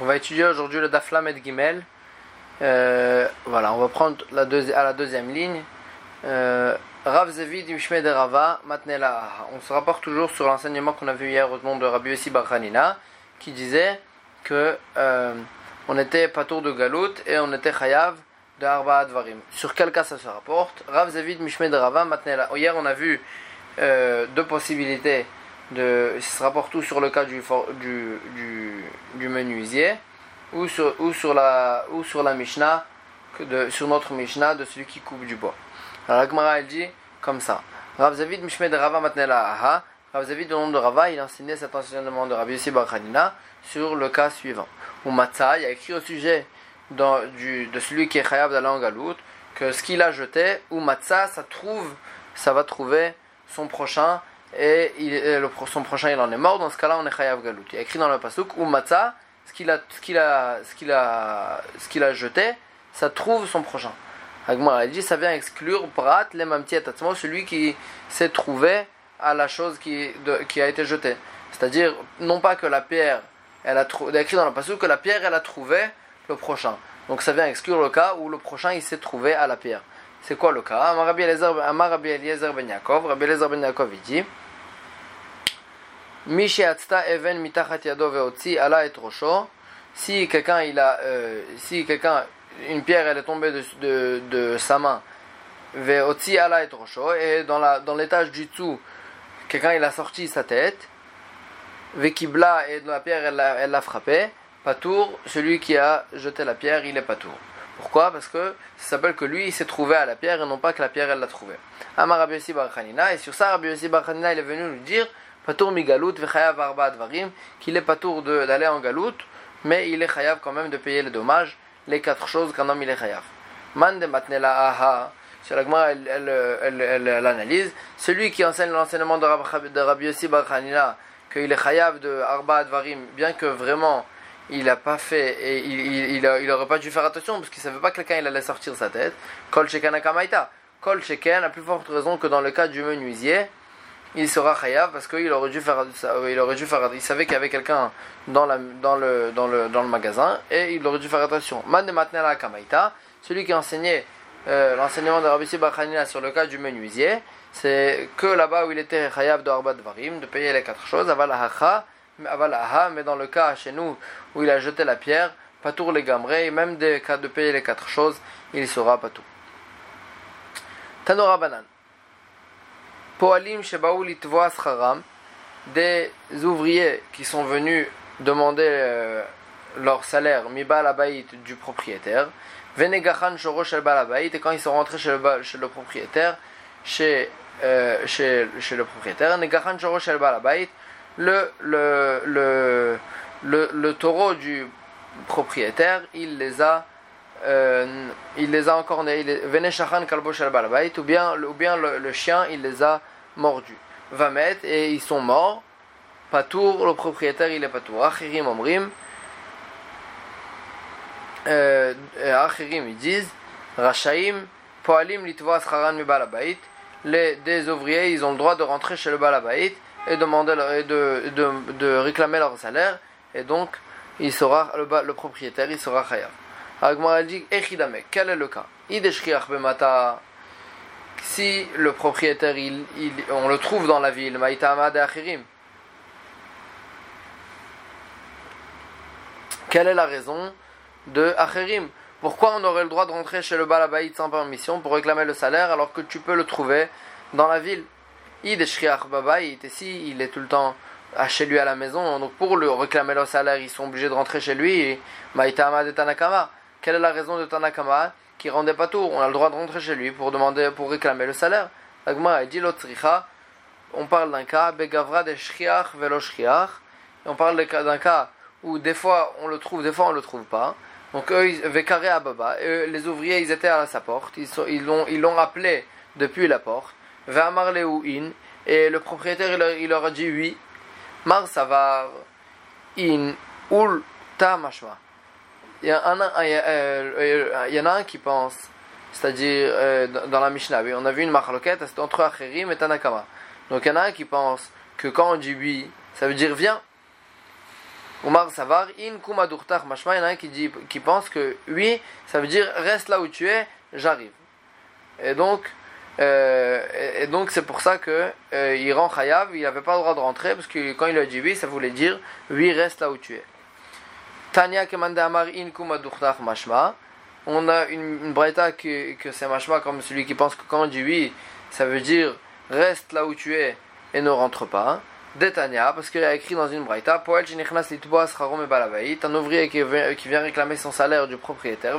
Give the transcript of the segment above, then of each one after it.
on va étudier aujourd'hui le Daflam et Gimel. Euh, voilà, on va prendre à la deuxième ligne. Euh, Rav Zevid Mishmed Rava Matnela. On se rapporte toujours sur l'enseignement qu'on a vu hier au nom de Rabbi Yossi Barhanina qui disait que euh, on était patour de Galout et on était Chayav de Arba Advarim. Sur quel cas ça se rapporte? Rav Zevid Mishmed Rava Matnela. Hier on a vu deux possibilités de, se rapporte tout sur le cas du, du, du, menuisier ou sur, ou sur la, ou sur la Mishnah, de, sur notre Mishnah de celui qui coupe du bois. Alors la Gemara elle dit comme ça. Rav Zavid Mishmed Rava Matnela Aha. Rav Zavid, au nom de Rava, il enseignait cet enseignement de Rabbi Yossi Barkhanina sur le cas suivant. Ou Matzah, il a écrit au sujet dans, du, de celui qui est en galoute que ce qu'il a jeté, ou Matzah, ça trouve, ça va trouver son prochain et, il, le, son prochain il en est mort, dans ce cas-là on est Chayav Galout. Il y a écrit dans le Pasuk, ou Matzah, ce qu'il a, jeté, ça trouve son prochain. Agmar dit, ça vient exclure Brat, l'emamtiatatsmo, celui qui s'est trouvé à la chose qui, qui a été jetée. C'est-à-dire, non pas que la pierre, elle a trouvé, écrit dans le Pasuk que la pierre, elle a trouvé le prochain. Donc ça vient exclure le cas où le prochain il s'est trouvé à la pierre. C'est quoi le cas? Amar Rabbi Eliezer ben ben il dit even mitachat yado veotzi ala et. Si quelqu'un il a, si quelqu'un une pierre elle est tombée de, de, sa main, veotzi ala et rosho, et dans la dans l'étage du dessous, quelqu'un il a sorti sa tête, vekibla et la pierre elle l'a frappé, patour, celui qui a jeté la pierre il est patour. Pourquoi? Parce que ça s'appelle que lui il s'est trouvé à la pierre et non pas que la pierre elle l'a trouvé. Amar Rabbi Yossi et sur ça Rabbi Yossi il est venu nous dire Patour mi galout vechayav arba dvarim, qu'il est patour d'aller en galout, mais il est chayav quand même de payer les dommages, les quatre choses qu'un homme il est chayav. Man de matnela aha, sur la elle, elle, elle, celui qui enseigne l'enseignement de Rabbi Yossi Bar qu'il est chayav de arba advarim, bien que vraiment il n'a pas fait et il, il, aurait pas dû faire attention parce qu'il savait pas que quelqu'un il allait sortir sa tête. Kol sheken. Kol sheken a plus forte raison que dans le cas du menuisier il sera chayav parce qu'il aurait dû faire il aurait dû faire il savait qu'il y avait quelqu'un dans le magasin et il aurait dû faire attention. Celui qui enseignait euh, l'enseignement de Rabbi Bakhanina sur le cas du menuisier c'est que là-bas où il était chayav de arba varim de payer les quatre choses aval aval mais dans le cas chez nous où il a jeté la pierre pas tout les gamrés même des cas de payer les quatre choses il sera pas tout Tanora banan Poalim des ouvriers qui sont venus demander euh, leur salaire Mibal du propriétaire, Venegachan Shorosh el et quand ils sont rentrés chez le, chez le propriétaire, chez, euh, chez, chez, le propriétaire, Negachan Shorosh el le, le, le, le, le taureau du propriétaire, il les a euh, il les a al ou bien, ou bien le, chien il les a mordus. Va mettre et ils sont morts. Patour, le propriétaire il est patour. Achirim omrim. Euh, Achirim ils disent Rachaim, Poalim litva scharan mi balabait. Les des ouvriers ils ont le droit de rentrer chez le balabait et demander de, réclamer leur salaire et donc il sera le, le propriétaire il sera chayav. Agmar dit Echidame, quel est le cas? Bemata si le propriétaire il, il, on le trouve dans la ville, Maïta Amad Achirim. Quelle est la raison de Achirim? Pourquoi on aurait le droit de rentrer chez le Balabaït sans permission pour réclamer le salaire alors que tu peux le trouver dans la ville? Id Babaït, et si il est tout le temps chez lui à la maison, donc pour le réclamer le salaire, ils sont obligés de rentrer chez lui, Maïta Amad et Tanakama. Quelle est la raison de Tanakama qui rendait pas tout? On a le droit de rentrer chez lui pour demander, pour réclamer le salaire. Agma dit on parle d'un cas, Begavra de Shriach velo On parle d'un cas où des fois on le trouve, des fois on le trouve pas. Donc eux, Vekaré Ababa, les ouvriers ils étaient à sa porte, ils, ils l'ont ils appelé depuis la porte. In, et le propriétaire il, leur a dit oui. Mar savar in ul ta mashma il y, en a, il y en a un qui pense, c'est-à-dire euh, dans la Mishnah, on a vu une marloquette, entre Acherim et Tanakama. Donc il y en a un qui pense que quand on dit oui, ça veut dire viens. Umar Savar, in kumadurtach mashma, il y en a un qui, dit, qui pense que oui, ça veut dire reste là où tu es, j'arrive. Et donc, euh, et, donc c'est pour ça que euh, il rend chayav, il n'avait pas le droit de rentrer parce que quand il a dit oui, ça voulait dire oui, reste là où tu es. Kumadurtach mashma. On a une, une braïta que, que c'est mashma comme celui qui pense que quand on dit oui, ça veut dire reste là où tu es et ne rentre pas. Detania, parce qu'il a écrit dans une braïta, Poel un ouvrier qui vient, qui vient réclamer son salaire du propriétaire,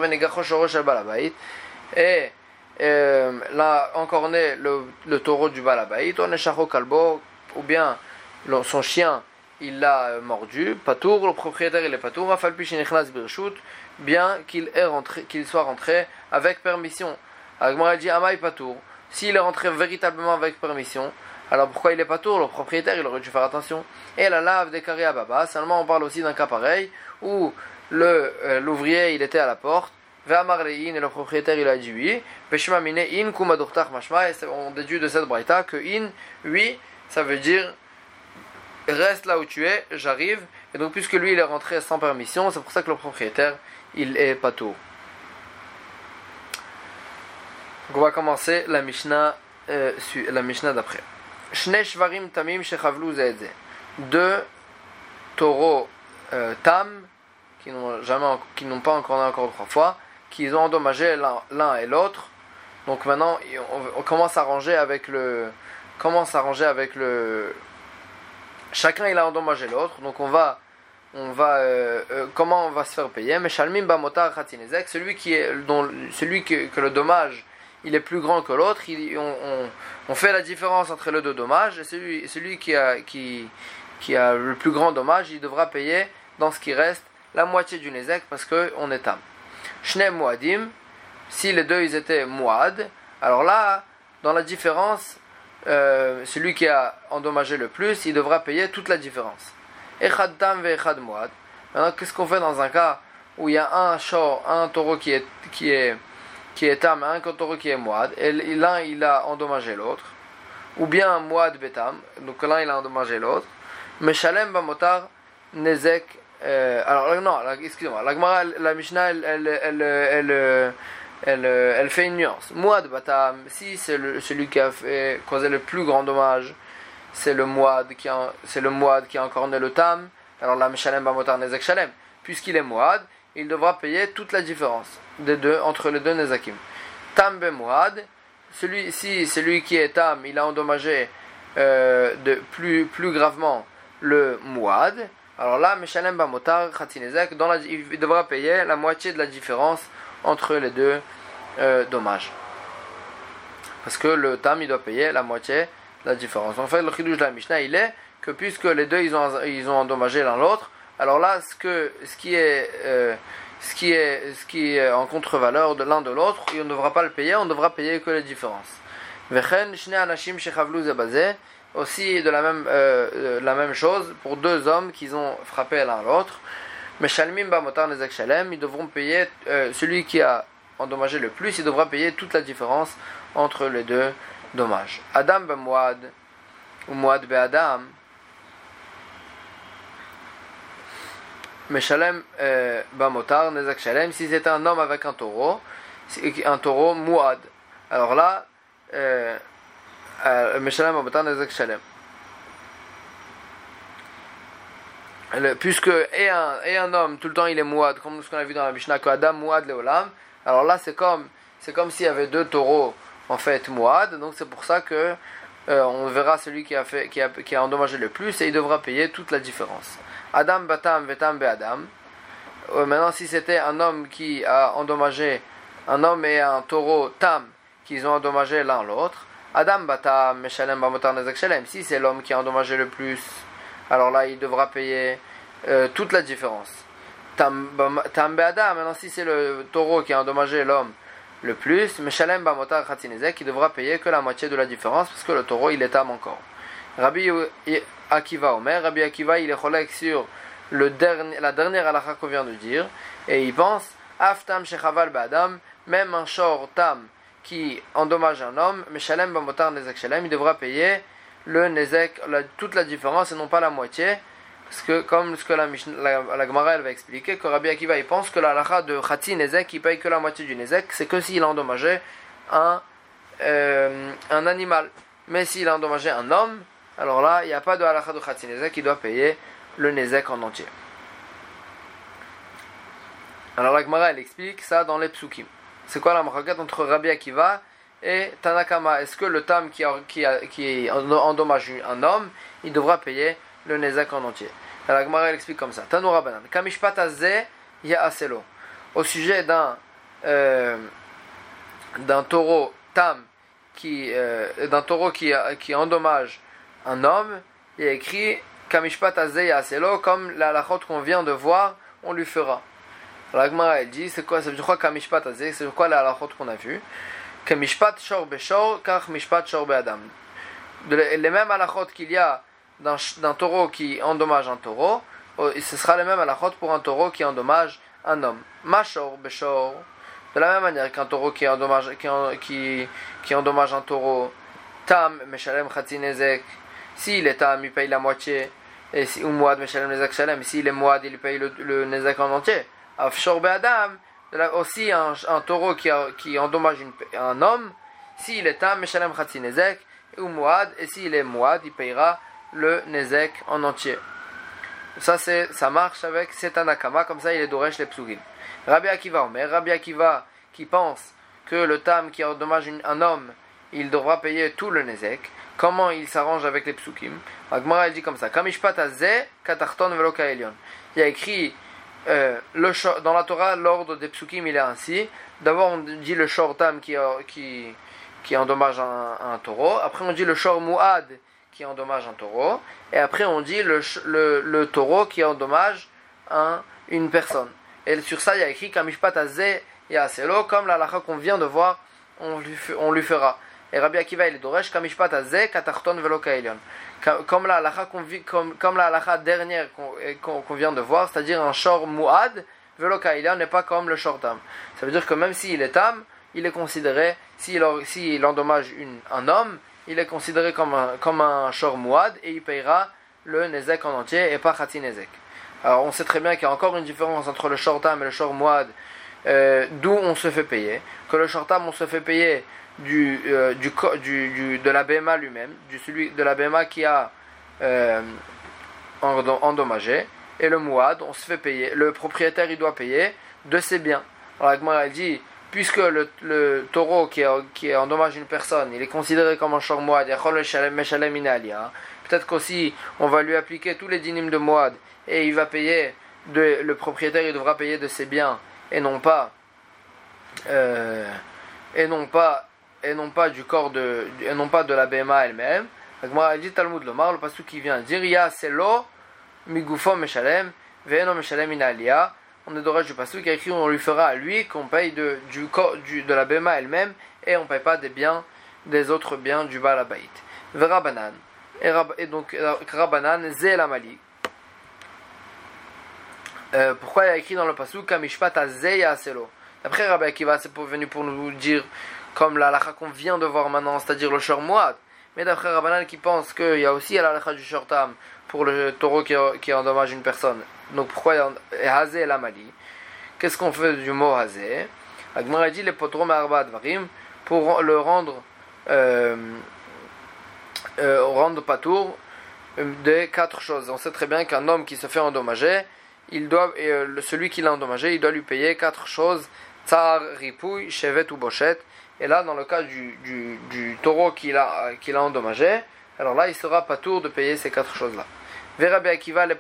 et euh, là encore né le, le taureau du balabait, on est kalbo, ou bien son chien il l'a mordu, patour, le propriétaire il est patour, bien qu'il soit rentré avec permission. Agmara dit Amai patour, s'il est rentré véritablement avec permission, alors pourquoi il est pas tour Le propriétaire, il aurait dû faire attention. Et la lave des à baba, seulement on parle aussi d'un cas pareil où euh, l'ouvrier il était à la porte, et le propriétaire il a dit oui, in mashma, on déduit de cette braïta que in, oui, ça veut dire reste là où tu es, j'arrive. Et donc puisque lui il est rentré sans permission, c'est pour ça que le propriétaire il est pas tour. On va commencer la Mishnah, euh, la Mishnah d'après. Deux taureaux euh, tam qui n'ont jamais qui n'ont pas encore encore trois fois, qui ont endommagé l'un et l'autre. Donc maintenant on, commence à ranger avec le commence à ranger avec le chacun il a endommagé l'autre. Donc on va on va euh, euh, comment on va se faire payer? Mais shalmim bamotar celui qui est dont celui que, que le dommage il est plus grand que l'autre, on, on, fait la différence entre les deux dommages, et celui, celui qui, a, qui, a le plus grand dommage, il devra payer dans ce qui reste la moitié du Nezek parce qu'on est tam. Shne Muadim, si les deux ils étaient Muad, alors là, dans la différence, euh, celui qui a endommagé le plus, il devra payer toute la différence. Echad tam ve echad Muad. Maintenant, qu'est-ce qu'on fait dans un cas où il y a un short, un taureau qui est, qui est qui est tam, un taureau qui est moad, et l'un il a endommagé l'autre, ou bien un moad betam, donc l'un il a endommagé l'autre, mais shalem bamotar nezek. Euh, alors non, excusez-moi, la la Mishnah, elle, elle, elle, elle, fait une nuance. Moad batam, si c'est celui qui a fait, causé le plus grand dommage, c'est le moad qui a, c'est le a encore né le tam, alors la Mishalem bamotar nezek shalem, puisqu'il est moad, il devra payer toute la différence des deux, entre les deux Nezakim. Tam Bemouad, celui, si celui qui est Tam, il a endommagé euh, de plus, plus gravement le Mouad, alors là, Meshalem Bamotar, Khatinezek, il devra payer la moitié de la différence entre les deux euh, dommages. Parce que le Tam, il doit payer la moitié de la différence. En fait, le Khidouj de la Mishnah, il est que puisque les deux, ils ont, ils ont endommagé l'un l'autre, alors là, ce, que, ce qui est... Euh, ce qui est, ce qui est en contre-valeur de l'un de l'autre, on ne devra pas le payer, on ne devra payer que les différences. Aussi de la même, euh, la même chose pour deux hommes qui ont frappé l'un l'autre. Mais Bamotar Nezek Shalem, ils devront payer, euh, celui qui a endommagé le plus, il devra payer toute la différence entre les deux dommages. Adam ben Mouad, ou Mouad be Adam, Meshalem euh, Bamotar, Nezak Shalem, si c'est un homme avec un taureau, un taureau Mouad. Alors là, euh, Meshalem Bamotar, Nezak Shalem. Puisque et un, et un homme tout le temps il est mouad comme ce qu'on a vu dans la Mishnah que Adam mouad leolam alors là c'est comme c'est comme s'il y avait deux taureaux en fait mouad donc c'est pour ça que on verra celui qui a fait qui a, qui a endommagé le plus et il devra payer toute la différence Adam Batam Vetam Adam. Euh, maintenant, si c'était un homme qui a endommagé, un homme et un taureau Tam, qui ont endommagé l'un l'autre, Adam Batam Meshalem Bamotar Shalem. Si c'est l'homme qui a endommagé le plus, alors là, il devra payer euh, toute la différence. Tam Adam, maintenant, si c'est le taureau qui a endommagé l'homme le plus, Meshalem Bamotar Khatinezek, il devra payer que la moitié de la différence, parce que le taureau, il est Tam encore. Rabbi Akiva Omer. Rabbi Akiva, il est cholek sur le dernier, la dernière halakha qu'on vient de dire, et il pense Aftam Shechaval Ba'adam, même un shor tam qui endommage un homme, mais Shalem Bamotar Nezek Shalem, il devra payer le Nezek, toute la différence et non pas la moitié, Parce que, comme ce que la, la, la Gemara elle va expliquer, que Rabbi Akiva il pense que la de Khatsi Nezek, il paye que la moitié du Nezek, c'est que s'il a endommagé un, euh, un animal. Mais s'il a endommagé un homme, alors là, il n'y a pas de halakha de Khatsi Nezek, il doit payer le Nezek en entier. Alors la Gemara elle explique ça dans les psukim. C'est quoi la marquette entre Rabbi Akiva et Tanakama Est-ce que le tam qui, qui, qui endommage un homme, il devra payer le Nezek en entier. La Gemara explique comme ça. Tanoura banan. Au sujet d'un euh, d'un taureau tam qui euh, d'un taureau qui, qui endommage un homme, il est écrit Kamishpat aselo comme la lachot qu'on vient de voir, on lui fera. La Gemara elle dit c'est quoi dire quoi Kamishpat c'est quoi la lachot qu'on a vu Les mêmes halachot qu'il y a d'un taureau qui endommage un taureau, ce sera le même à la chôte pour un taureau qui endommage un homme. Machor, beshor. De la même manière qu'un taureau qui endommage, qui, qui, qui endommage un taureau, tam, meshalem khatinezek. S'il est tam, il paye la moitié. Et si, ou moad, meshalem nezek shalem. S'il est moad, il paye le, le nezek en entier. Afshor be'adam. Aussi un, un taureau qui, qui endommage un homme. S'il est tam, meshalem khatinezek. Ou moad. Et s'il est moad, il payera le Nezek en entier. Ça, c'est, ça marche avec cet anakama, comme ça il est d'Oresh les psugim. Rabbi Akiva Omer, Rabbi Akiva qui pense que le tam qui endommage un homme, il devra payer tout le Nezek. Comment il s'arrange avec les psukim? Agmara dit comme ça Kamishpat katarton velo Il y a écrit euh, dans la Torah, l'ordre des psukim il est ainsi. D'abord on dit le shor tam qui, qui, qui endommage un, taureau. Après on dit le shor muad qui endommage un taureau, et après on dit le, taureau qui endommage un, une personne. Et sur ça, il y a écrit Kamishpat Yaselo, comme la lacha qu'on vient de voir, on on lui fera. Et Rabbi Akiva il est Doresh Kamishpat Katarton Velo Comme la lacha comme, comme la lacha dernière qu'on qu vient de voir, c'est-à-dire un shor muad, Velo n'est pas comme le shor tam. Ça veut dire que même s'il est tam, il est considéré, s'il si endommage une, un homme, il est considéré comme un, comme un shor mouad et il payera le nezek en entier et pas khati nezek. Alors on sait très bien qu'il y a encore une différence entre le shortam et le shor mouad, euh, d'où on se fait payer. Que le shortam on se fait payer du, euh, du, du, de la BMA lui-même, du celui de la BMA qui a euh, endommagé, et le mouad on se fait payer, le propriétaire il doit payer de ses biens. Alors la dit puisque le, le taureau qui, qui endommage une personne, il est considéré comme un shor moad, peut-être qu'aussi on va lui appliquer tous les dynimes de moad et il va payer, de, le propriétaire il devra payer de ses biens et non pas, euh, et non pas, et non pas du corps de, et non pas de la BMA elle-même. Moi, dit Talmud Lomar, le passage qui vient dire, Ya selo migufo meshalem, ve'eno meshalem inalia on est d'orage du pasteur qui a écrit on lui fera à lui qu'on paye de, du, du, de la Bema elle-même et on paye pas des biens, des autres biens du Balabait. Vera banan. Et, donc, Rabanan, Zé la Mali. Euh, pourquoi il a écrit dans le pasuk Kamishpat Zeya Selo Après Rabbi Akiva, c'est venu pour nous dire, comme la lacha qu'on vient de voir maintenant, c'est-à-dire le Shor Moad. Mais d'après Rabbanan qui pense qu'il y a aussi la lacha du Shortam pour le taureau qui, endommage une personne. Donc pourquoi Hazé la Mali Qu'est-ce qu'on fait du mot Hazé? Agmara dit les potrom arba varim pour le rendre euh, euh, rendre patour euh, de quatre choses. On sait très bien qu'un homme qui se fait endommager, il doit, euh, celui qui l'a endommagé, il doit lui payer quatre choses tsar, ripouille, chevet ou bochette. Et là, dans le cas du, du, taureau qu'il a, qu'il a endommagé, alors là, il sera pas tour de payer ces quatre choses-là. Rabbi Akiva, les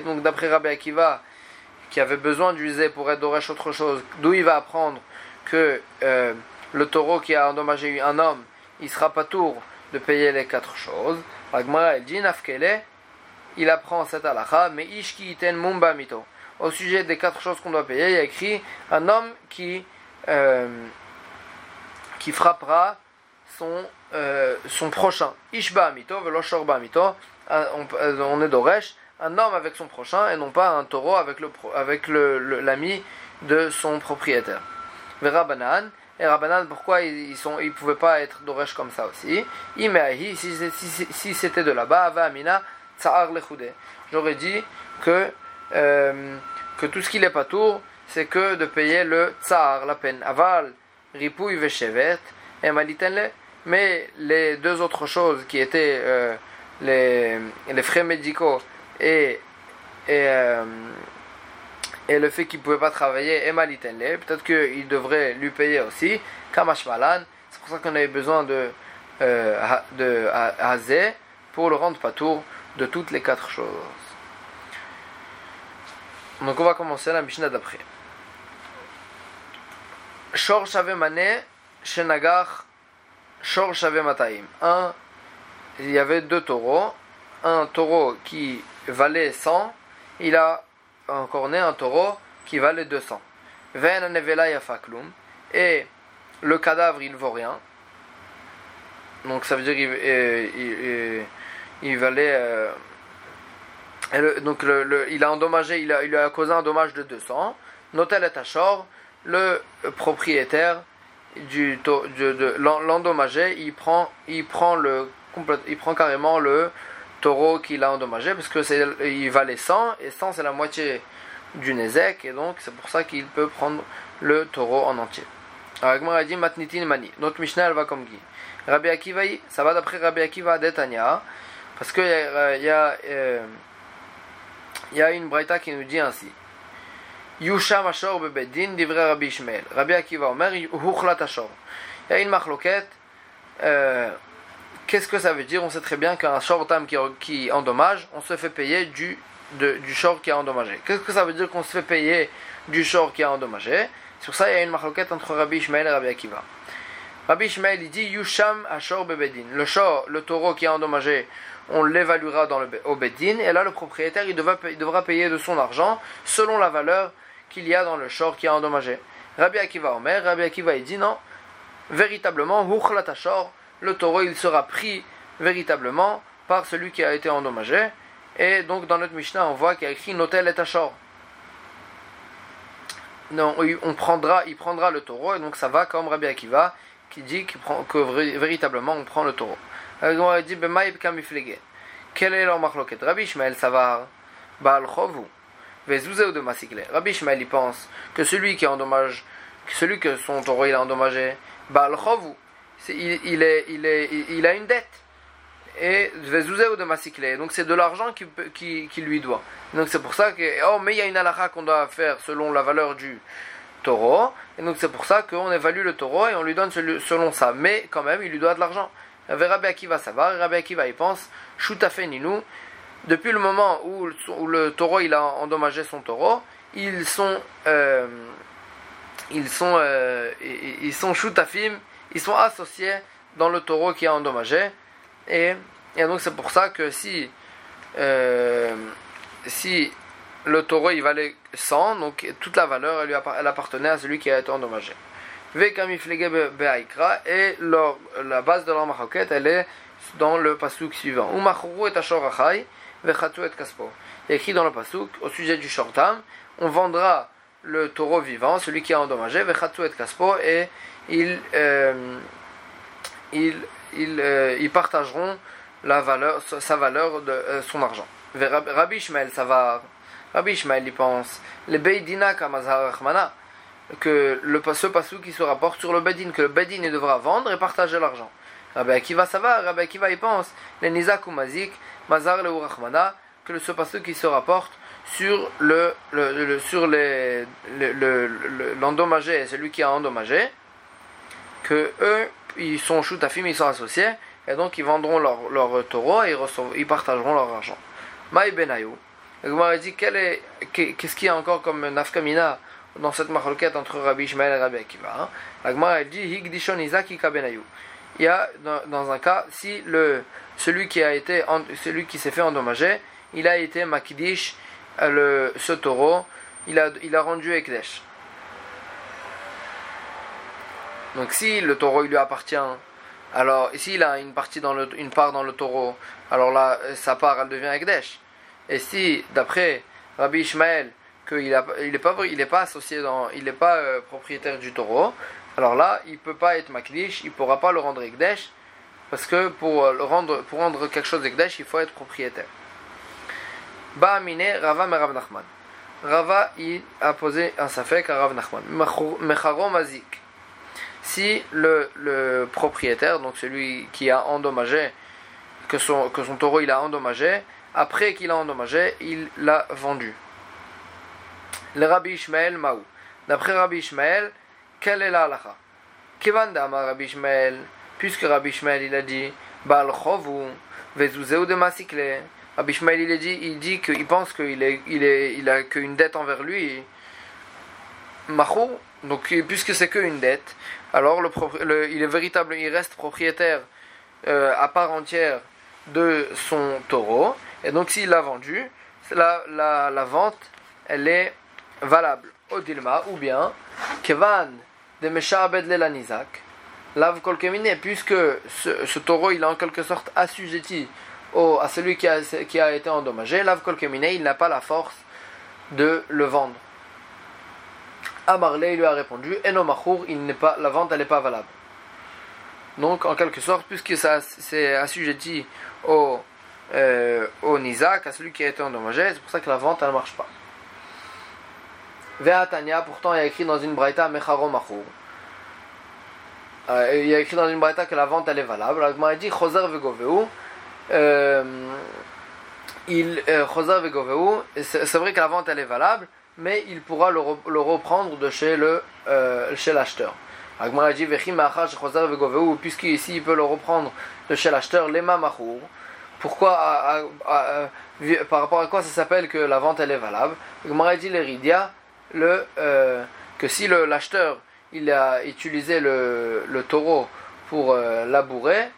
Donc d'après Rabbi Akiva, qui avait besoin d'user pour être d'Oresh autre chose, d'où il va apprendre que euh, le taureau qui a endommagé un homme, il sera pas tour de payer les quatre choses. Il apprend cette halakha, mais ishki iten mumba mito. Au sujet des quatre choses qu'on doit payer, il y a écrit un homme qui, euh, qui frappera son, euh, son prochain. Ishba mito, veloshorba mito. Euh, on est d'Oresh, un homme avec son prochain et non pas un taureau avec le avec l'ami de son propriétaire. Vera banan et Rabbanan, pourquoi ils sont ils pouvaient pas être d'Oresh comme ça aussi? Si, si, c'était de là-bas, Amina, tsa'ar lechoudé. J'aurais dit que, euh, que tout ce qui n'est pas tour, c'est que de payer le tsa'ar, la peine. Aval, ripouille veshevet, et malitenle. Mais les deux autres choses qui étaient euh, les, frais médicaux et, et, euh, le fait qu'il ne pouvait pas travailler, et malitenle, peut-être qu'il devrait lui payer aussi, kamash malan. C'est pour ça qu'on avait besoin de, euh, de hazé pour le rendre patour de toutes les quatre choses. Donc on va commencer la Mishnah d'après. Shor Shavemane Shenagar Shor. Un, il y avait deux taureaux. Un taureau qui valait 100, il a encore né un taureau qui valait 200. Ven Yafaklum. Et le cadavre, il vaut rien. Donc ça veut dire qu'il il, valait. Euh, il a endommagé, il, a, causé un dommage de 200. Notel et Tachor, le propriétaire du de, l'endommagé, il prend, il prend le il prend carrément le taureau qu'il a endommagé parce que c'est il valait 100 et 100 c'est la moitié du Nezek et donc c'est pour ça qu'il peut prendre le taureau en entier. Alors a dit matnitin mani. Notre Mishnah elle va comme qui Rabbi Akiva, ça va d'après Rabbi Akiva d'Etania parce que il y a, euh, il y a une braïta qui nous dit ainsi. Yusham Ashor Bebedin divrei Rabbi Ishmael. Rabbi Akiva Omer Huchlat Ashor. Il y a une marloquette. Qu'est-ce que ça veut dire? On sait très bien qu'un shortam qui, qui endommage, on se fait payer du, du short qui a endommagé. Qu'est-ce que ça veut dire qu'on se fait payer du short qui a endommagé? Sur ça, il y a une marloquette entre Rabbi Ishmael et Rabbi Akiva. Rabbi Ishmael il dit Yusham Ashor Bebedin. Le short, le taureau qui a endommagé, on l'évaluera dans le, au Bedin, et là le propriétaire il devra, il devra payer de son argent selon la valeur qu'il y a dans le short qui a endommagé. Rabbi Akiva Omer, Rabbi Akiva il dit non, véritablement, le taureau il sera pris véritablement par celui qui a été endommagé. Et donc dans notre Mishnah on voit qu'il y a écrit Notel et Tachor. Non, on prendra, il prendra le taureau et donc ça va comme Rabbi Akiva qui dit que véritablement on prend le taureau. Alors il dit Quel est leur marloquet Rabbi Ishmael Savar Baal Chovu de Masikle? Rabbi Ishmael il pense que celui qui endommage, celui que son taureau il a endommagé, Baal il, il, il, est, il a une dette. Et ou de Masikle? Donc c'est de l'argent qui, qui, qui, lui doit. Donc c'est pour ça que, oh, mais il y a une halakha qu'on doit faire selon la valeur du taureau. Et donc c'est pour ça qu'on évalue le taureau et on lui donne selon ça. Mais quand même, il lui doit de l'argent. Rabbi Akiva ça va, Rabbi Akiva il pense, Shutafe Ninou, depuis le moment où, le taureau il a endommagé son taureau, ils sont euh, ils sont euh, ils sont ils sont associés dans le taureau qui a endommagé et, et donc c'est pour ça que si euh, si le taureau il valait 100 donc toute la valeur elle, appartenait à celui qui a été endommagé. Et la base de la maroquette elle est dans le pasuk suivant. Il est écrit dans le pasuk au sujet du shortam, on vendra le taureau vivant, celui qui a endommagé, et kaspo, et ils, euh, ils, euh, ils, partageront la valeur, sa valeur de euh, son argent. Rabbi Ishmael, ça va. Rabbi Ishmael, il pense, le Beidina Kamazar que le, ce pasuk qui se rapporte sur le Bedin, que le Bedin devra vendre et partager l'argent. Rabbi Akiva, ça va, Rabbi Akiva, il pense, les Nizak ou Mazik, Mazar le Urachmana, que ce passage qui se rapporte sur le, le, sur les l'endommagé le, et celui qui a endommagé, que eux, ils sont choutafim, ils sont associés, et donc ils vendront leur, leur taureau et ils, ils partageront leur argent. Maï Benayou. Dit qu'est-ce qu'il y a encore comme nafkamina dans cette marloquette entre Rabbi Ishmael et Rabbi Akiva. Hein? La Gemara dit Higdishon Izaki Benayou il y a dans, un cas si le celui qui a été celui qui s'est fait endommager il a été makidish le ce taureau il a il a rendu ekdesh. Donc si le taureau il lui appartient alors ici il a une partie dans le une part dans le taureau alors là sa part elle devient ekdesh. Et si d'après Rabbi Ishmael qu'il il est pas il est pas associé dans il n'est pas euh, propriétaire du taureau alors là, il ne peut pas être Makdish, il ne pourra pas le rendre Ekdesh, parce que pour, le rendre, pour rendre quelque chose Ekdesh, il faut être propriétaire. Ba'amine Rava Merav Nachman. Rava il a posé un safek à Rav Nachman. Mazik. Si le, le, propriétaire, donc celui qui a endommagé, que son, que son taureau il a endommagé, après qu'il a endommagé, il l'a vendu. Le Rabbi Ishmael Maou. D'après Rabbi Ishmael, quelle est la halakha? Kevan Rabbi Ishmael, puisque Rabbi Ishmael il a dit, Baal Chovu, de Masikle. Rabbi Ishmael il, dit, il dit qu'il pense qu'il est, il est, il a qu'une dette envers lui. Mahou, donc puisque c'est qu'une dette, alors il est véritable, il reste propriétaire euh, à part entière de son taureau. Et donc s'il l'a vendu, la vente, elle est valable. Odilma, ou bien, Kevan de Meshabed Lelanizak, Lav Kolkemine, puisque ce, ce, taureau il est en quelque sorte assujetti à celui qui a, été endommagé, Lav Kolkemine, il n'a pas la force de le vendre. Amarle lui a répondu Enomachour, il n'est pas, la vente elle n'est pas valable. Donc en quelque sorte, puisque ça c'est assujetti au, euh, au Nizak, à celui qui a été endommagé, c'est pour ça que la vente elle ne marche pas. Ve'atania, pourtant il y a écrit dans une braïta Mecharo. Euh, il y a écrit dans une braïta que la vente elle est valable. Il dit Choser Vegoveu. Euh, il euh, Choser Vegoveu. C'est vrai que la vente elle est valable, mais il pourra le, reprendre de chez le euh, chez l'acheteur. Agmara dit puisqu'ici il peut le reprendre de chez l'acheteur, lema machour. Pourquoi, à, par rapport à quoi ça s'appelle que la vente elle est valable? Agmara dit l'eridia, le, euh, que si l'acheteur il a utilisé le, taureau pour euh, labourer,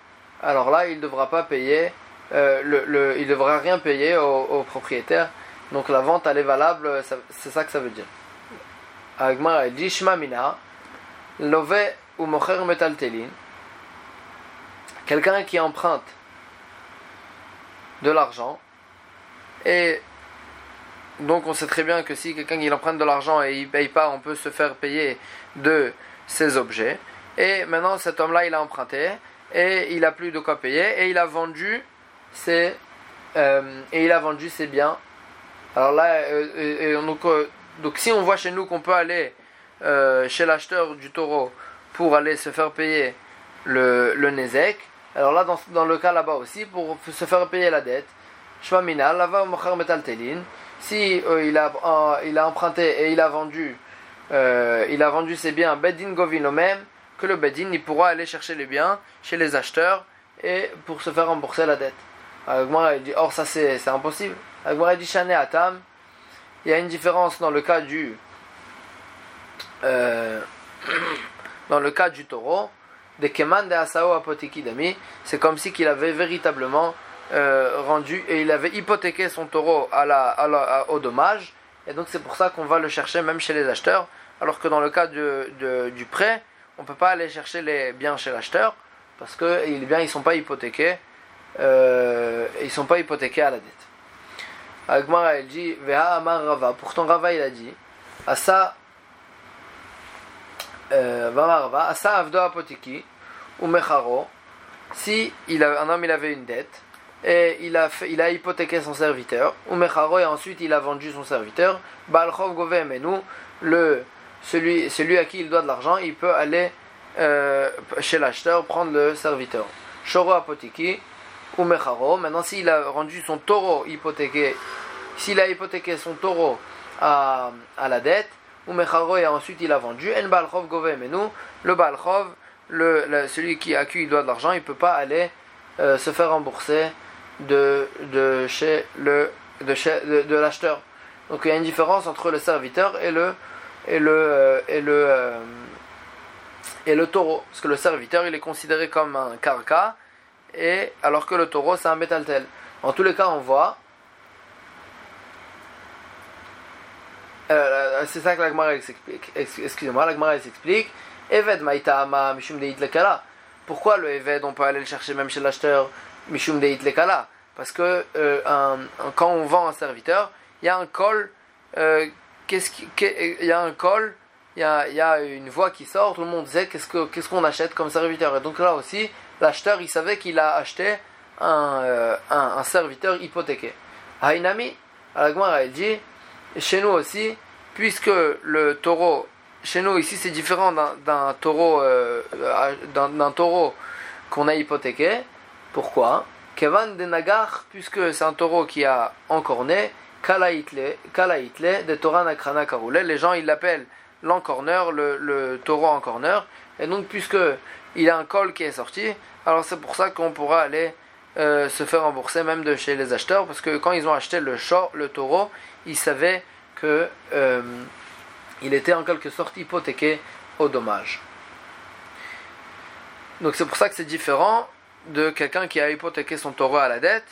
alors là il ne devra pas payer, euh, le, il devra rien payer au, propriétaire. Donc la vente elle est valable, c'est ça que ça veut dire. Agmara dit Shmamina, love ou mocher metaltelin, quelqu'un qui emprunte de l'argent et donc on sait très bien que si quelqu'un il emprunte de l'argent et il paye pas, on peut se faire payer de ses objets. Et maintenant cet homme-là il a emprunté et il a plus de quoi payer et il a vendu ses euh, et il a vendu biens. Alors là, euh, donc, euh, donc, si on voit chez nous qu'on peut aller euh, chez l'acheteur du taureau pour aller se faire payer le, le alors là dans, dans le cas là-bas aussi pour se faire payer la dette, là-bas Metal si euh, il, a, euh, il a emprunté et il a vendu, euh, il a vendu ses biens Bedin Govin même, que le Bedin il pourra aller chercher les biens chez les acheteurs et pour se faire rembourser la dette. Or ça c'est impossible. Agmara dit Atam, il y a une différence dans le cas du taureau, c'est comme si qu'il avait véritablement euh, rendu et il avait hypothéqué son taureau à la, au dommage. Et donc c'est pour ça qu'on va le chercher même chez les acheteurs. Alors que dans le cas de, du prêt on peut pas aller chercher les biens chez l'acheteur parce que les biens ils sont pas hypothéqués euh, ils sont pas hypothéqués à la dette. Agmara elle dit Veha Amar Rava. Pourtant Rava il a dit Asa euh, Rava Asa Avdo Apotiki ou Mecharo si il a, un homme il avait une dette et il a, il a hypothéqué son serviteur, ou Mecharo, et ensuite il a vendu son serviteur, Balchov Gove nous le, celui, celui à qui il doit de l'argent, il peut aller euh, chez l'acheteur prendre le serviteur. Shoro Apotiki, ou Mecharo, maintenant s'il a rendu son taureau hypothéqué, s'il a hypothéqué son taureau à, à la dette, ou Mecharo, et ensuite il a vendu, En Balchov Gove nous le Balchov, le, celui qui, à qui il doit de l'argent, il ne peut pas aller euh, se faire rembourser de, de chez le de, chez, de, l'acheteur. Donc il y a une différence entre le serviteur et le et le euh, et le euh, et le taureau parce que le serviteur il est considéré comme un carca et alors que le taureau c'est un métaltel. En tous les cas, on voit euh, c'est ça que la Gemara explique. Excusez-moi, la Gemara s'explique. Eved maïtama mishum deit lekala. Pourquoi le Eved on peut aller le chercher même chez l'acheteur? Mishum Deit Lekala. Parce que euh, quand on vend un serviteur, il y a un col, euh, il y a un col, il y a, une voix qui sort, tout le monde sait qu'est-ce qu'on achète comme serviteur. Et donc là aussi, l'acheteur, il savait qu'il a acheté un, euh, un, un, serviteur hypothéqué. Hainami, Alors la dit, chez nous aussi, puisque le taureau, chez nous ici c'est différent d'un taureau, euh, d'un taureau qu'on a hypothéqué. Pourquoi? Kevan de Nagar, puisque c'est un taureau qui a encore né, Kalaitle, de Torah Nakrana Les gens ils l'appellent l'encorneur, le, taureau encorneur. Et donc puisque il a un col qui est sorti, alors c'est pour ça qu'on pourra aller euh, se faire rembourser même de chez les acheteurs, parce que quand ils ont acheté le, le taureau, ils savaient que euh, il était en quelque sorte hypothéqué au dommage. Donc c'est pour ça que c'est différent de quelqu'un qui a hypothéqué son taureau à la dette,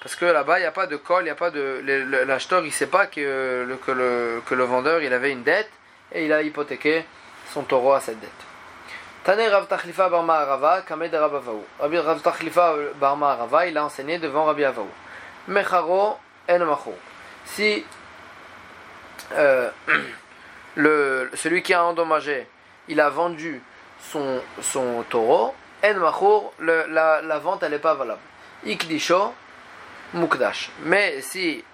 parce que là-bas il n'y a pas de col, il n'y a pas de l'acheteur il sait pas que le, que le, vendeur il avait une dette et il a hypothéqué son taureau à cette dette. Tane Rav Tachlifa Bar Ma'arava, Kamed Rabavaou. Rabbi Rav Tachlifa Bar Ma'arava, il a enseigné devant Rabbi Avaou. Mecharo en macho. Si euh, le, celui qui a endommagé, il a vendu son, son taureau, en la, vente elle n'est pas valable. Ikdisho mukdash. Mais si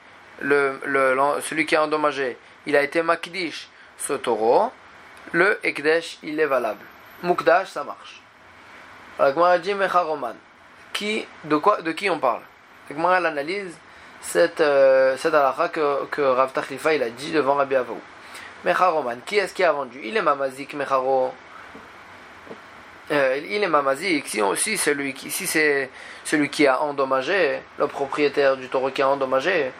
celui qui a endommagé, il a été makdish ce taureau, le ekdesh il est valable. Mukdash, ça marche. La dit Mecharoman. Qui, de, quoi, de qui on parle? La Gemara analyse cette, euh, cette que, que Rav il a dit devant Rabbi Avaou. Mecharoman, qui est-ce qui a vendu? Il est Mamazik Mecharo. Euh, il est Mamazik. Si, celui qui, c'est celui qui a endommagé, le propriétaire du taureau qui a endommagé,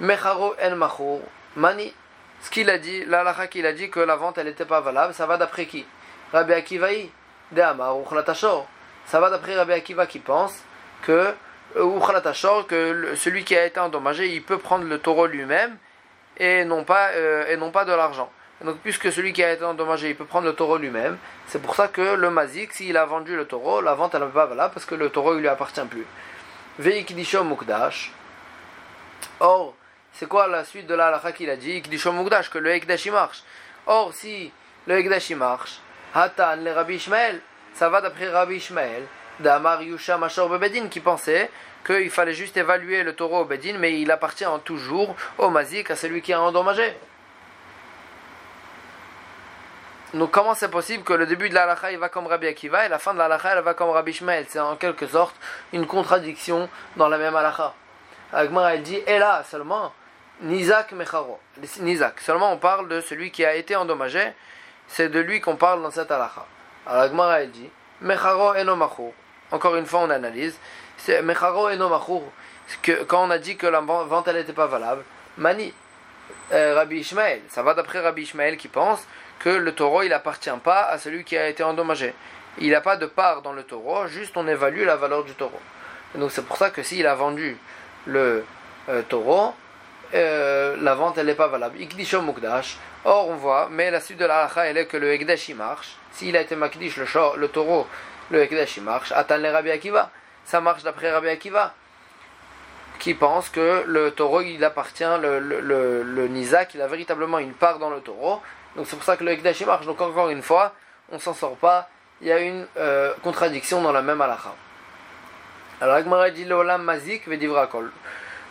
Mecharo en Machour, Mani. Ce qu'il a dit, l'halakha qu'il a dit que la vente elle n'était pas valable, ça va d'après qui? Rabbi Akivaï, de Amar, Ça va d'après Rabbi Akiva qui pense que, euh, que celui qui a été endommagé, il peut prendre le taureau lui-même et non euh, et non pas de l'argent. Donc, puisque celui qui a été endommagé, il peut prendre le taureau lui-même, c'est pour ça que le mazik, s'il a vendu le taureau, la vente elle n'est pas valable parce que le taureau il lui appartient plus. Veikdisho Mukdash. Or, c'est quoi la suite de la halakha qu'il a dit Ikdisho Mukdash, que le Ekdash marche? Or, si le Ekdash marche, Hatan le Rabbi Ishmael. Ça va d'après Rabbi Ishmael, d'Amar Yusha Mashor Bebedin, qui pensait qu'il fallait juste évaluer le taureau au Bedin, mais il appartient toujours au Mazik, à celui qui a endommagé. Donc comment c'est possible que le début de l'alacha il va comme Rabbi Akiva et la fin de l'alacha elle va comme Rabbi Ishmael? C'est en quelque sorte une contradiction dans la même alacha. Agmar elle dit, et là seulement, Nizak Mecharo. Nizak, seulement on parle de celui qui a été endommagé c'est de lui qu'on parle dans cette halakha. Alors la Gemara dit Mecharo eno Encore une fois, on analyse. C'est Mecharo eno que quand on a dit que la vente elle n'était pas valable, Mani, euh, Rabbi Ishmael, ça va d'après Rabbi Ishmael qui pense que le taureau il appartient pas à celui qui a été endommagé. Il n'a pas de part dans le taureau, juste on évalue la valeur du taureau. donc c'est pour ça que s'il a vendu le euh, taureau, euh, la vente elle n'est pas valable. Or on voit, mais la suite de la halakha elle est que le Ekdash il marche. S'il a été Makdish, le, le taureau, le Ekdash il marche. Attends les Rabbi Akiva. Ça marche d'après Rabbi Akiva. Qui pense que le taureau il appartient, le, le, le, il a véritablement une part dans le taureau. Donc c'est pour ça que le Ekdash marche. Donc encore une fois, on s'en sort pas. Il y a une euh, contradiction dans la même halakha. Alors Agmara dit Olam Mazik Vedivra Kol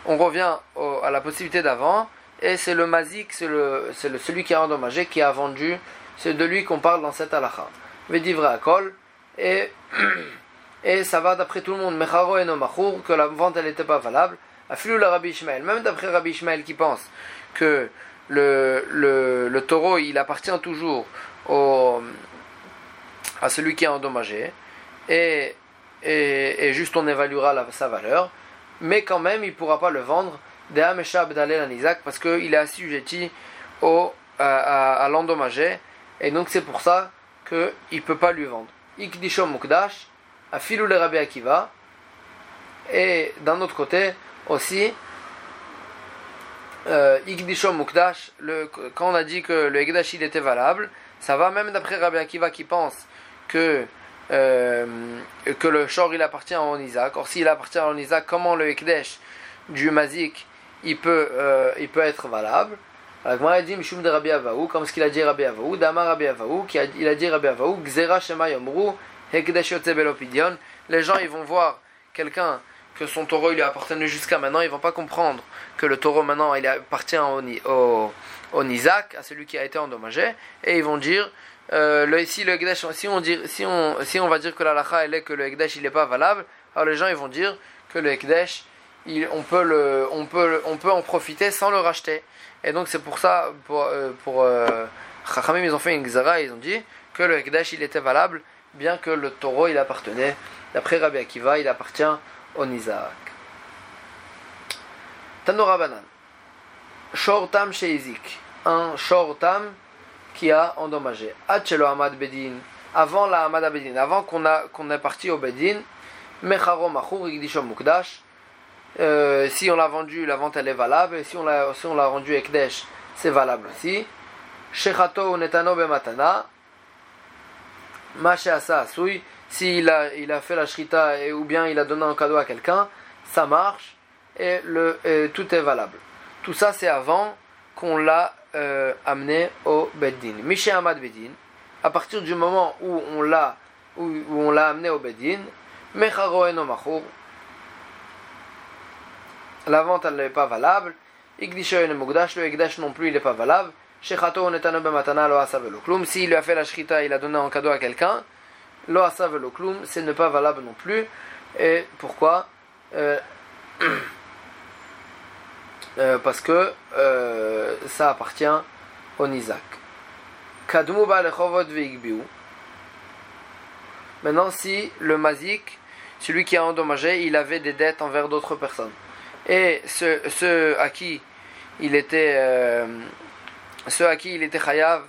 on revient à la possibilité d'avant, et c'est le mazik, c'est le, celui qui a endommagé, qui a vendu, c'est de lui qu'on parle dans cette halakha. Vedivre kol, et, et ça va d'après tout le monde, mecharo et nomachour, que la vente elle n'était pas valable, affilou le Rabbi Ishmael, même d'après Rabbi Ishmael qui pense que le, le, taureau il appartient toujours au, à celui qui a endommagé, et, et, juste on évaluera sa valeur. Mais quand même il ne pourra pas le vendre. Parce qu'il est assujetti au, à, l'endommagé. Et donc c'est pour ça qu'il ne peut pas lui vendre. Ikdishom Mukdash, à Filou le Rabbi Akiva, et d'un autre côté aussi, euh, Ikdishom Mukdash, quand on a dit que le Ekdash il était valable, ça va même d'après Rabbi Akiva qui pense que euh, que le shor il appartient à Isaac. Or, s'il appartient à Isaac, comment le Ekdesh du Mazik il peut, euh, il peut être valable? Alors, dit Mishum de Rabbi comme ce qu'il a dit Rabbi Avaou, Dama Rabbi Avaou, qui a, il a dit Rabbi Avaou, Gzera Shema Yomru, Hekdesh. Les gens ils vont voir quelqu'un que son taureau il lui appartenait jusqu'à maintenant, ils vont pas comprendre que le taureau maintenant il appartient au, au, au Nizak, à celui qui a été endommagé, et ils vont dire euh, le, si le si on, dit, si, on, si on va dire que la lacha elle est que le Ekdesh il n'est pas valable, alors les gens ils vont dire que le Ekdesh on, peut le, on, peut, on peut en profiter sans le racheter. Et donc c'est pour ça, pour, euh, pour euh, ils ont fait une gzara, ils ont dit que le Ekdesh il était valable, bien que le taureau il appartenait, d'après Rabbi Akiva, il appartient au Nizak. Tanora Banan. Shortam Sheizik. Un Shortam qui a endommagé. Achelo Ahmad Bedin. Avant la Hamad Bedin, avant qu'on qu'on est parti au Bedin, Mecharo Machur Igdishom Mukdash. Euh, si on l'a vendu, la vente elle est valable. Et si on l'a, si on l'a rendu Ekdesh, c'est valable aussi. Shechato Netano Bematana. Asa Asui. S'il a, il a fait la shrita ou bien il a donné un cadeau à quelqu'un, ça marche et, le, tout est valable. Tout ça c'est avant qu'on l'a euh, amené au Beddin. Miché Ahmad Beddin, à partir du moment où on l'a où, on l'a amené au Beddin, la vente elle n'est pas valable. Le Igdash non plus il n'est pas valable. S'il lui a fait la shrita, il a donné un cadeau à quelqu'un. Lo klum, c'est ne pas valable non plus. Et pourquoi euh, euh, Parce que euh, ça appartient au Nizak. Maintenant, si le mazik, celui qui a endommagé, il avait des dettes envers d'autres personnes et ceux, à qui il était ceux à qui il était chayav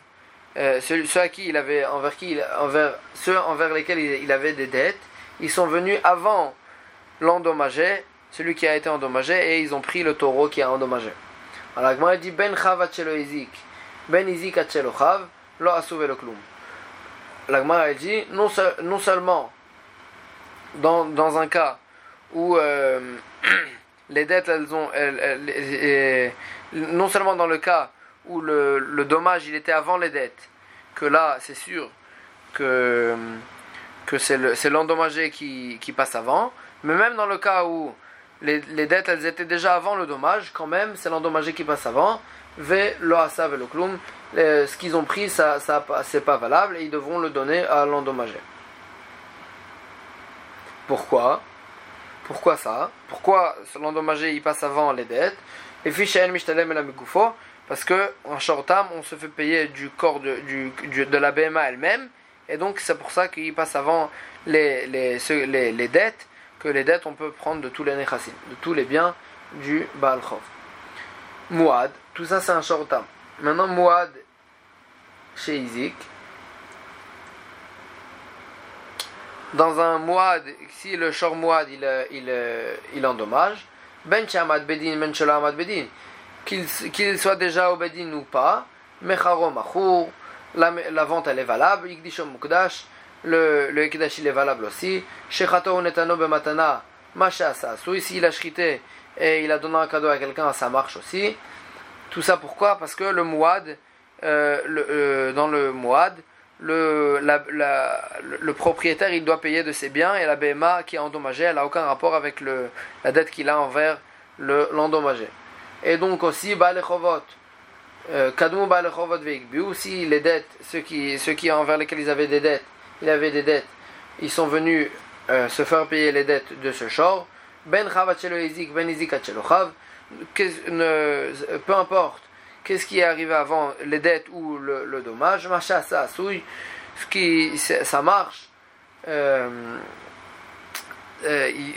euh, ceux, à qui il avait envers qui envers ceux envers lesquels il, avait des dettes ils sont venus avant l'endommagé celui qui a été endommagé et ils ont pris le taureau qui a endommagé. Alors il dit ben chav izik ben izik chav lo asuve le klum la dit non, non seulement dans, dans un cas où euh, les dettes, elles ont, non seulement dans le cas où le, dommage il était avant les dettes, que là c'est sûr que, que c'est l'endommagé qui, qui, passe avant, mais même dans le cas où les, dettes elles étaient déjà avant le dommage, quand même c'est l'endommagé qui passe avant, ve lo ve lo klum, ce qu'ils ont pris ça, ça c'est pas valable et ils devront le donner à l'endommagé. Pourquoi? Pourquoi ça? Pourquoi l'endommagé il passe avant les dettes? Et parce que en short on se fait payer du corps de, de la BMA elle-même, et donc c'est pour ça qu'il passe avant les, les, les, les, dettes, que les dettes on peut prendre de tous les nechassim, de tous les biens du Baal Chov. Mouad, tout ça c'est un short Maintenant, Mouad chez Izik, dans un moad, si le shor moad il, il, il endommage, ben chamad bedin, ben bedin, qu'il soit déjà au bedin ou pas, mecharo machur, la, vente elle est valable, ikdishom mukdash, le, le il est valable aussi, shechato netano bematana, masha sou ici il a shrité et il a donné un cadeau à quelqu'un, ça marche aussi. Tout ça pourquoi? Parce que le mouad, euh, euh, dans le mouad, le, le propriétaire il doit payer de ses biens et la BMA qui est endommagée, elle n'a aucun rapport avec le, la dette qu'il a envers l'endommagé. Et donc aussi, Balechovot, euh, Kadmu Balechovot aussi les dettes, ceux qui, ceux qui envers lesquels ils avaient des dettes, il avait des dettes, ils sont venus euh, se faire payer les dettes de ce short. Ben Ezik, Ben Izik peu importe. Qu'est-ce qui est arrivé avant, les dettes ou le, dommage, machin, ça, ce qui, ça marche, euh,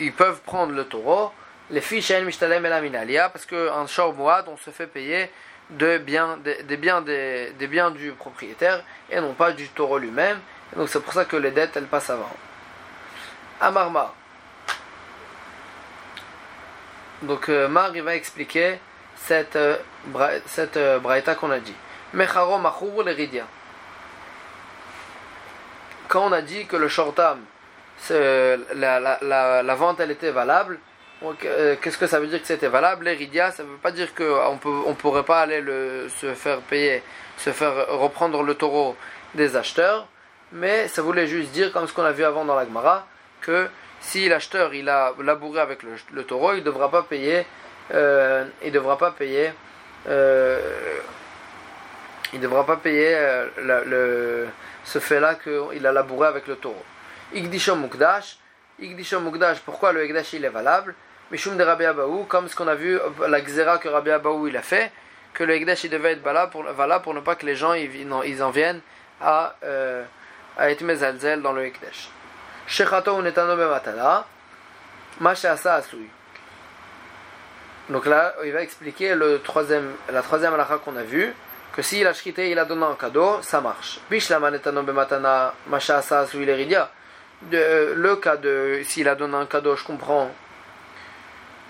ils, peuvent prendre le taureau, les fiches mishtalem et parce qu'en short moad, on se fait payer de biens, des, biens, des, biens du propriétaire et non pas du taureau lui-même. Donc c'est pour ça que les dettes, elles passent avant. Amarma. Donc euh, Mar, va expliquer cette, euh, cette euh, braïta qu'on a dit. Mecharo machour l'eridia. Quand on a dit que le shortam, la, la, vente elle était valable, qu'est-ce que ça veut dire que c'était valable L'eridia, ça ne veut pas dire qu'on ne pourrait pas aller le, se faire payer, se faire reprendre le taureau des acheteurs, mais ça voulait juste dire, comme ce qu'on a vu avant dans la Gemara, que si l'acheteur il a labouré avec le, taureau, il ne devra pas payer, euh, il devra pas payer, euh, il devra pas payer euh, ce fait-là qu'il a labouré avec le taureau. Igdishom Mukdash, Mukdash, pourquoi le Igdash il est valable? Mishum de Rabbi Abaou, comme ce qu'on a vu, la Xera que Rabbi Abaou il a fait, que le Igdash il devait être valable pour, valable pour ne pas que les gens ils, ils en viennent à, euh, à être mezalzel dans le Igdash. Shechato unetano bematana, Mashasa asui. Donc là, il va expliquer le troisième, la troisième halakha qu'on a vue, que s'il a shrité, il a donné un cadeau, ça marche. Bishlama netano bematana, Mashasa asui l'eridia. Le cas de s'il a donné un cadeau, je comprends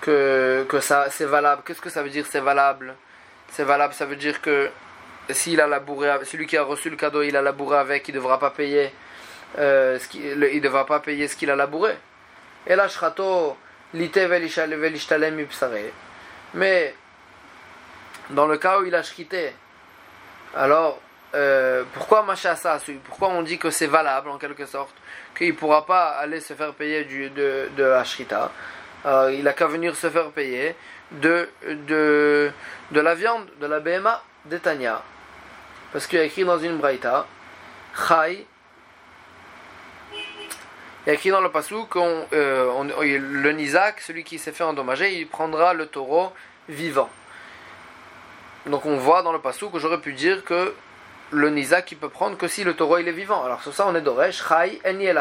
que, ça c'est valable. Qu'est-ce que ça veut dire c'est valable? C'est valable, ça veut dire que s'il a labouré, celui qui a reçu le cadeau, il a labouré avec, il ne devra pas payer euh, ce devra pas payer ce qu'il a labouré. Et là, shrato lite Mais dans le cas où il a shrité, alors euh, pourquoi Pourquoi on dit que c'est valable en quelque sorte Qu'il ne pourra pas aller se faire payer de, de la. Il a qu'à venir se faire payer de, de, de la viande, de la BMA d'Etania. Parce qu'il y a écrit dans une braïta, Chai il y a écrit dans le passou que euh, le Nizak, celui qui s'est fait endommager, il prendra le taureau vivant. Donc on voit dans le passou que j'aurais pu dire que le Nizak il peut prendre que si le taureau il est vivant. Alors sur ça on est d'Oresh, Chai, Eni el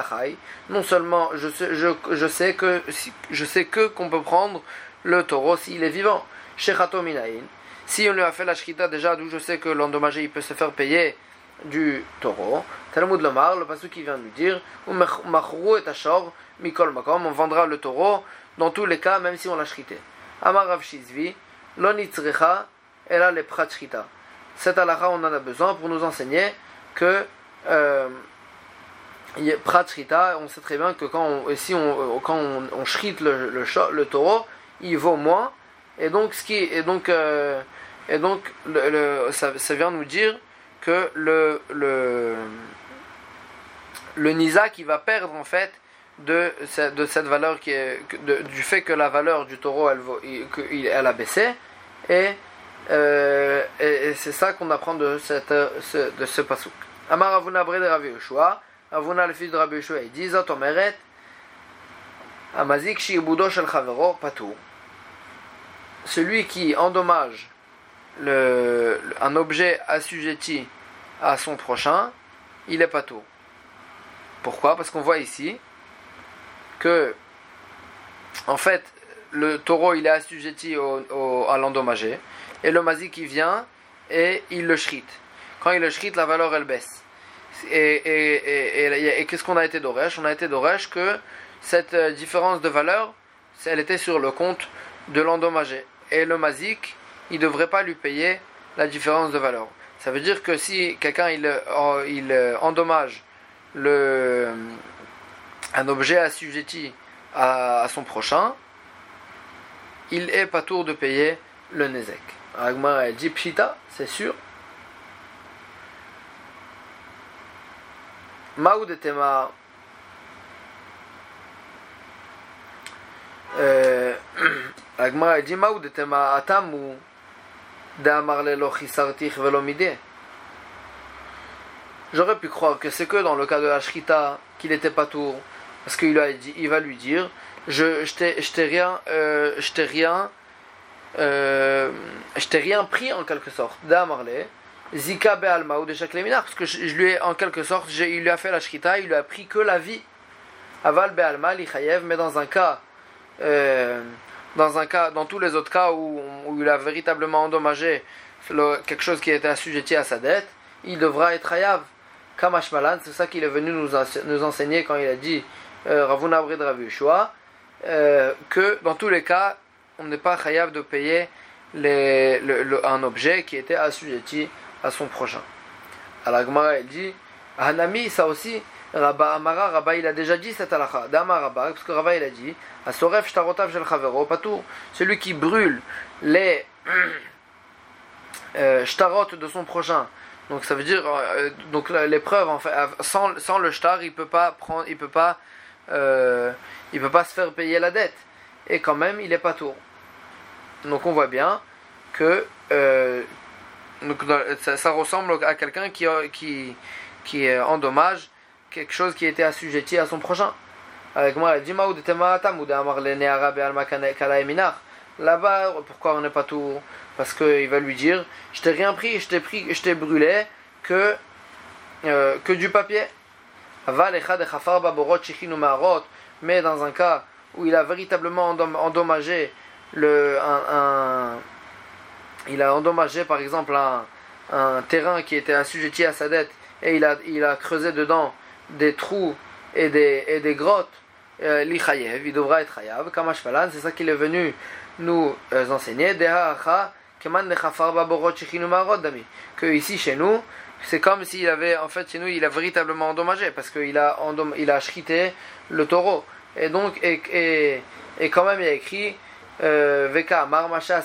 Non seulement je sais, je, je sais que je sais que qu'on peut prendre le taureau s'il est vivant. Shechato Minaïn. Si on lui a fait la shrita déjà, d'où je sais que l'endommagé il peut se faire payer du taureau. Talmud Lomar, le passage qui vient de nous dire, on vendra le taureau dans tous les cas, même si on l'a shrité. Amar Rav Shizvi, l'onitzrecha, elle a les pratchrita. Cette halakha, on en a besoin pour nous enseigner que euh, on sait très bien que quand on, si on, quand on, shrite le, le, taureau, il vaut moins. Et donc, ce qui, et donc, euh, et donc ça, ça vient nous dire que le, le, le Nisa qui va perdre en fait de, de cette valeur qui est, du fait que la valeur du taureau elle, elle a baissé euh, et, et, c'est ça qu'on apprend de, cette, ce, de ce pasouk. Amar Avuna Bre de Rabbi Yoshua, Avuna le fils de Rabbi Yoshua, il dit Zot Omeret, Amazik Shiibudo Shel Chavero Patou. Celui qui endommage le, un objet assujetti à son prochain, il est pas tout. Pourquoi? Parce qu'on voit ici que, en fait, le taureau il est assujetti au, à l'endommagé, et le mazik qui vient et il le shrite. Quand il le shrite, la valeur elle baisse. Et, qu'est-ce qu'on a été d'Oresh? On a été d'Oresh que cette euh, différence de valeur, elle était sur le compte de l'endommagé. Et le mazik, il ne devrait pas lui payer la différence de valeur. Ça veut dire que si quelqu'un il, euh, il euh, endommage un objet assujetti à, à son prochain, il est pas tour de payer le nezek. Agmar dit pshita, c'est sûr. Maoud tema euh, Agmar dit Maoud tema atamu J'aurais pu croire que c'est que dans le cas de la Shrita qu'il était pas tour, parce qu'il il va lui dire, je, je t'ai rien, euh, je t'ai rien, euh, je t'ai rien pris en quelque sorte. D'amarle, Zika Be'alma ou de chaque parce que je, lui ai en quelque sorte, il lui a fait la Shrita, il lui a pris que la vie. Aval Be'alma, l'Ichayev, mais dans un cas. Euh, dans un cas, dans tous les autres cas où, il a véritablement endommagé quelque chose qui était assujetti à sa dette, il devra être hayav. Kamash Malan, c'est ça qu'il est venu nous, enseigner quand il a dit euh, Ravuna Brid euh, que dans tous les cas, on n'est pas hayav de payer un objet qui était assujetti à son prochain. Alors Gemara, elle dit Hanami, ça aussi, Rabba Amara, Rabba il a déjà dit cette halakha. Dama Rabba, parce que Rabba il a dit Asoref shtarotav shel chavero patou. Celui qui brûle les euh, shtarot de son prochain. Donc ça veut dire euh, donc l'épreuve en fait sans, sans le shtar il peut pas prendre il peut pas euh, il peut pas se faire payer la dette. Et quand même, il est pas tour. Donc on voit bien que euh, ça, ressemble à quelqu'un qui, qui, qui endommage quelque chose qui était assujetti à son prochain. Avec moi, Là-bas, pourquoi on n'est pas tout Parce qu'il va lui dire Je t'ai rien pris, je t'ai pris, je t'ai brûlé que, euh, que du papier. Mais dans un cas où il a véritablement endommagé le, un, il a endommagé par exemple un, terrain qui était assujetti à sa dette et il a, il a creusé dedans des trous et des, et des grottes, euh, il devra être chayav. Kamashpalan, c'est ça qu'il est venu nous euh, enseigner. Que ici chez nous, c'est comme s'il avait, en fait, chez nous, il a véritablement endommagé parce qu'il a, il a le taureau. Et donc, et, et, et quand même, il a écrit Veka Amar Masha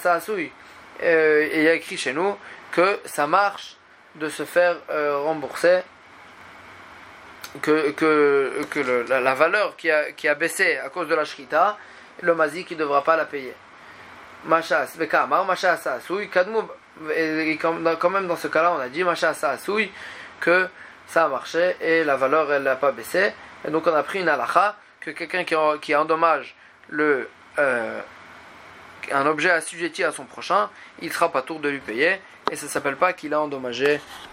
euh, Et il a écrit chez nous que ça marche de se faire euh, rembourser que, que, que la, valeur qui a, qui a baissé à cause de la shrita, le mazik ne devra pas la payer. Machas, Bekamar, Machas Asui, Kadmu, et quand même dans ce cas-là, on a dit Machas Asui que ça a marché et la valeur elle n'a pas baissé. Et donc on a pris une halakha que quelqu'un qui, qui endommage le, euh, un objet assujetti à son prochain, il sera pas tour de lui payer et ça s'appelle pas qu'il a endommagé